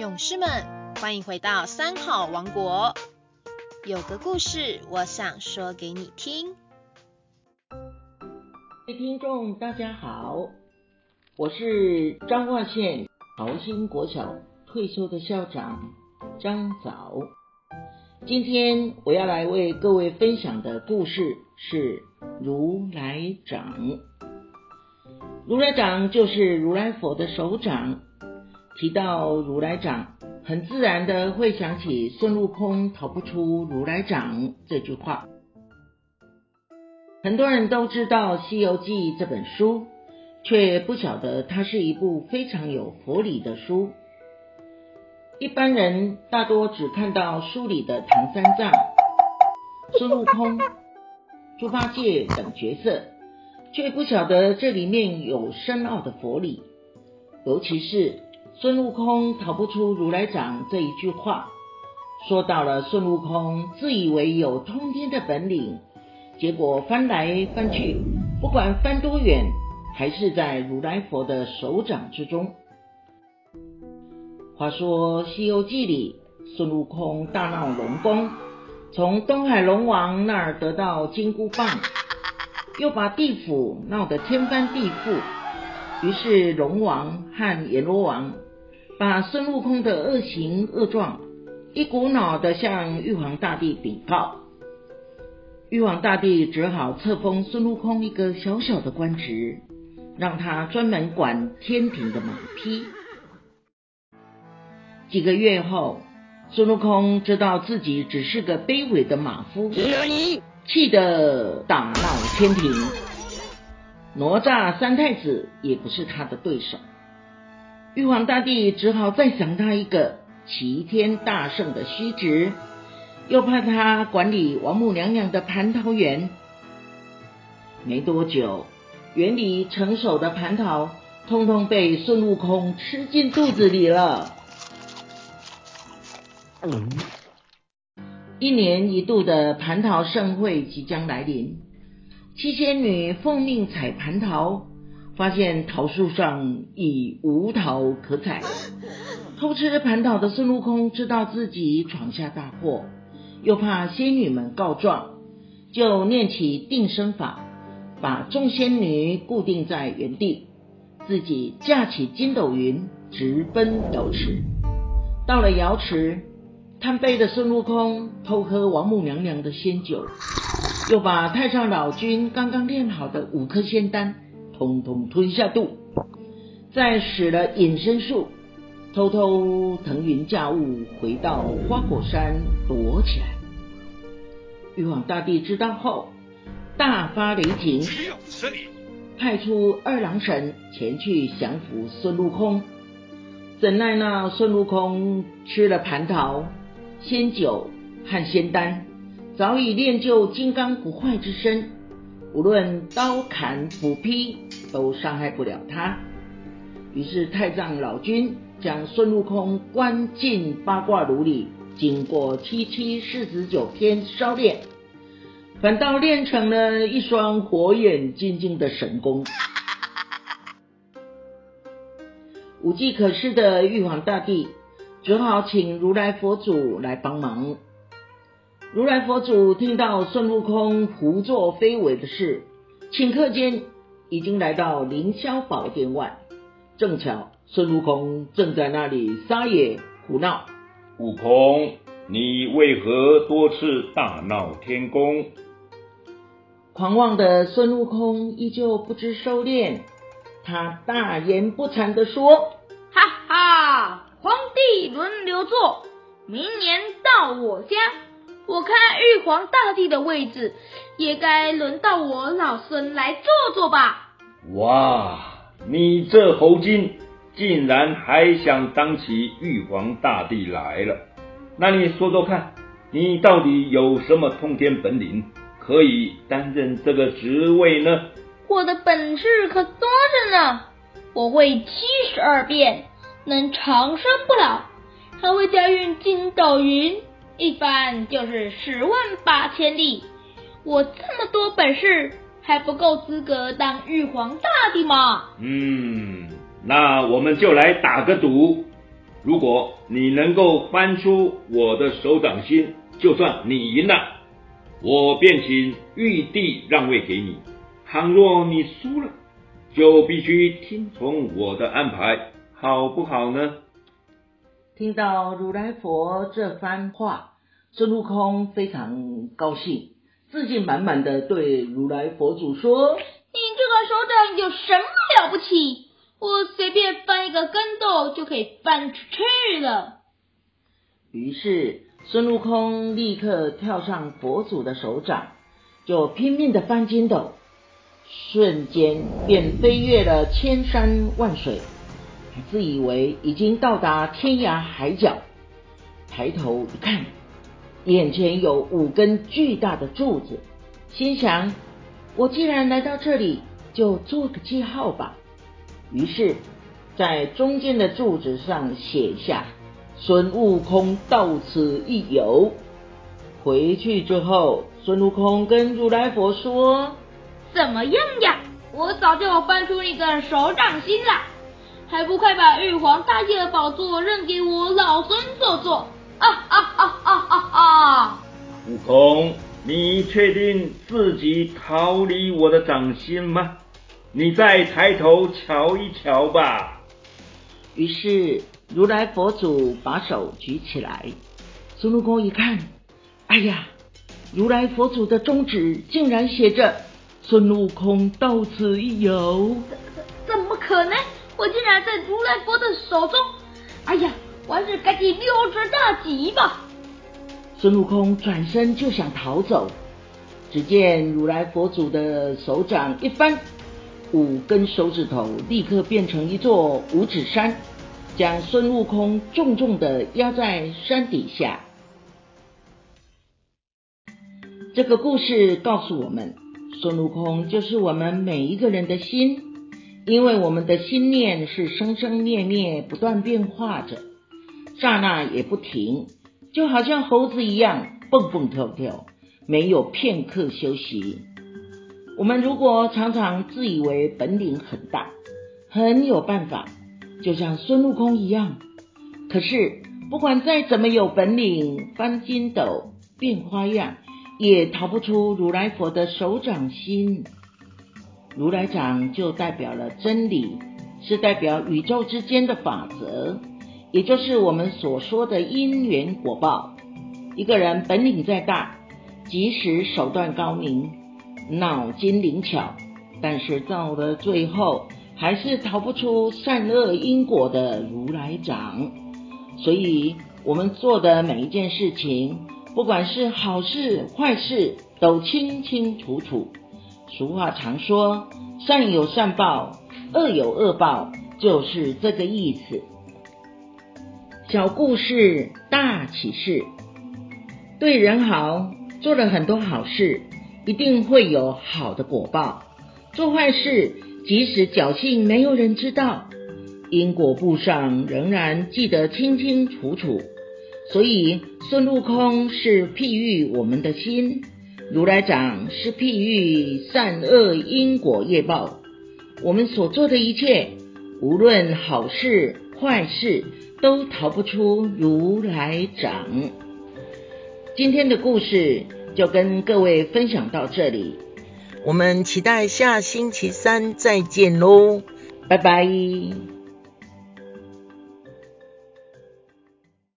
勇士们，欢迎回到三好王国。有个故事，我想说给你听。各位听众，大家好，我是彰化县桃心国小退休的校长张早。今天我要来为各位分享的故事是如来掌。如来掌就是如来佛的手掌。提到如来掌，很自然的会想起孙悟空逃不出如来掌这句话。很多人都知道《西游记》这本书，却不晓得它是一部非常有佛理的书。一般人大多只看到书里的唐三藏、孙悟空、猪八戒等角色，却不晓得这里面有深奥的佛理，尤其是。孙悟空逃不出如来掌这一句话，说到了孙悟空自以为有通天的本领，结果翻来翻去，不管翻多远，还是在如来佛的手掌之中。话说《西游记》里，孙悟空大闹龙宫，从东海龙王那儿得到金箍棒，又把地府闹得天翻地覆，于是龙王和阎罗王。把孙悟空的恶行恶状一股脑的向玉皇大帝禀告，玉皇大帝只好册封孙悟空一个小小的官职，让他专门管天庭的马匹。几个月后，孙悟空知道自己只是个卑微的马夫，气得大闹天庭，哪吒三太子也不是他的对手。玉皇大帝只好再赏他一个齐天大圣的虚职，又派他管理王母娘娘的蟠桃园。没多久，园里成熟的蟠桃通通被孙悟空吃进肚子里了。一年一度的蟠桃盛会即将来临，七仙女奉命采蟠桃。发现桃树上已无桃可采，偷吃蟠桃的孙悟空知道自己闯下大祸，又怕仙女们告状，就念起定身法，把众仙女固定在原地，自己驾起筋斗云直奔瑶池。到了瑶池，贪杯的孙悟空偷喝王母娘娘的仙酒，又把太上老君刚刚炼好的五颗仙丹。通通吞下肚，再使了隐身术，偷偷腾云驾雾回到花果山躲起来。玉皇大帝知道后，大发雷霆，派出二郎神前去降服孙悟空。怎奈那孙悟空吃了蟠桃、仙酒和仙丹，早已练就金刚不坏之身。无论刀砍斧劈，都伤害不了他。于是太上老君将孙悟空关进八卦炉里，经过七七四十九天烧炼，反倒练成了一双火眼金睛的神功。无计可施的玉皇大帝只好请如来佛祖来帮忙。如来佛祖听到孙悟空胡作非为的事，顷刻间已经来到凌霄宝殿外。正巧孙悟空正在那里撒野胡闹。悟空，你为何多次大闹天宫？狂妄的孙悟空依旧不知收敛，他大言不惭的说：“哈哈，皇帝轮流坐，明年到我家。”我看玉皇大帝的位置，也该轮到我老孙来坐坐吧。哇，你这猴精，竟然还想当起玉皇大帝来了？那你说说看，你到底有什么通天本领，可以担任这个职位呢？我的本事可多着呢，我会七十二变，能长生不老，还会驾驭筋斗云。一翻就是十万八千里，我这么多本事还不够资格当玉皇大帝吗？嗯，那我们就来打个赌，如果你能够翻出我的手掌心，就算你赢了，我便请玉帝让位给你；倘若你输了，就必须听从我的安排，好不好呢？听到如来佛这番话，孙悟空非常高兴，自信满满的对如来佛祖说：“你这个手掌有什么了不起？我随便翻一个跟斗就可以翻出去了。”于是孙悟空立刻跳上佛祖的手掌，就拼命的翻筋斗，瞬间便飞越了千山万水。自以为已经到达天涯海角，抬头一看，眼前有五根巨大的柱子，心想：我既然来到这里，就做个记号吧。于是，在中间的柱子上写下“孙悟空到此一游”。回去之后，孙悟空跟如来佛说：“怎么样呀？我早就翻出你的手掌心了。”还不快把玉皇大帝的宝座让给我老孙坐坐！啊啊啊啊啊啊！悟空，你确定自己逃离我的掌心吗？你再抬头瞧一瞧吧。于是如来佛祖把手举起来，孙悟空一看，哎呀，如来佛祖的中指竟然写着“孙悟空到此一游”，怎怎么可能？我竟然在如来佛的手中！哎呀，我还是赶紧溜之大吉吧！孙悟空转身就想逃走，只见如来佛祖的手掌一翻，五根手指头立刻变成一座五指山，将孙悟空重重的压在山底下。这个故事告诉我们，孙悟空就是我们每一个人的心。因为我们的心念是生生灭灭不断变化着，刹那也不停，就好像猴子一样蹦蹦跳跳，没有片刻休息。我们如果常常自以为本领很大，很有办法，就像孙悟空一样，可是不管再怎么有本领，翻筋斗变花样，也逃不出如来佛的手掌心。如来掌就代表了真理，是代表宇宙之间的法则，也就是我们所说的因缘果报。一个人本领再大，即使手段高明、脑筋灵巧，但是到了最后，还是逃不出善恶因果的如来掌。所以，我们做的每一件事情，不管是好事坏事，都清清楚楚。俗话常说，善有善报，恶有恶报，就是这个意思。小故事大启示，对人好，做了很多好事，一定会有好的果报；做坏事，即使侥幸没有人知道，因果簿上仍然记得清清楚楚。所以，孙悟空是譬喻我们的心。如来掌是譬喻善恶因果业报，我们所做的一切，无论好事坏事，都逃不出如来掌。今天的故事就跟各位分享到这里，我们期待下星期三再见喽，拜拜。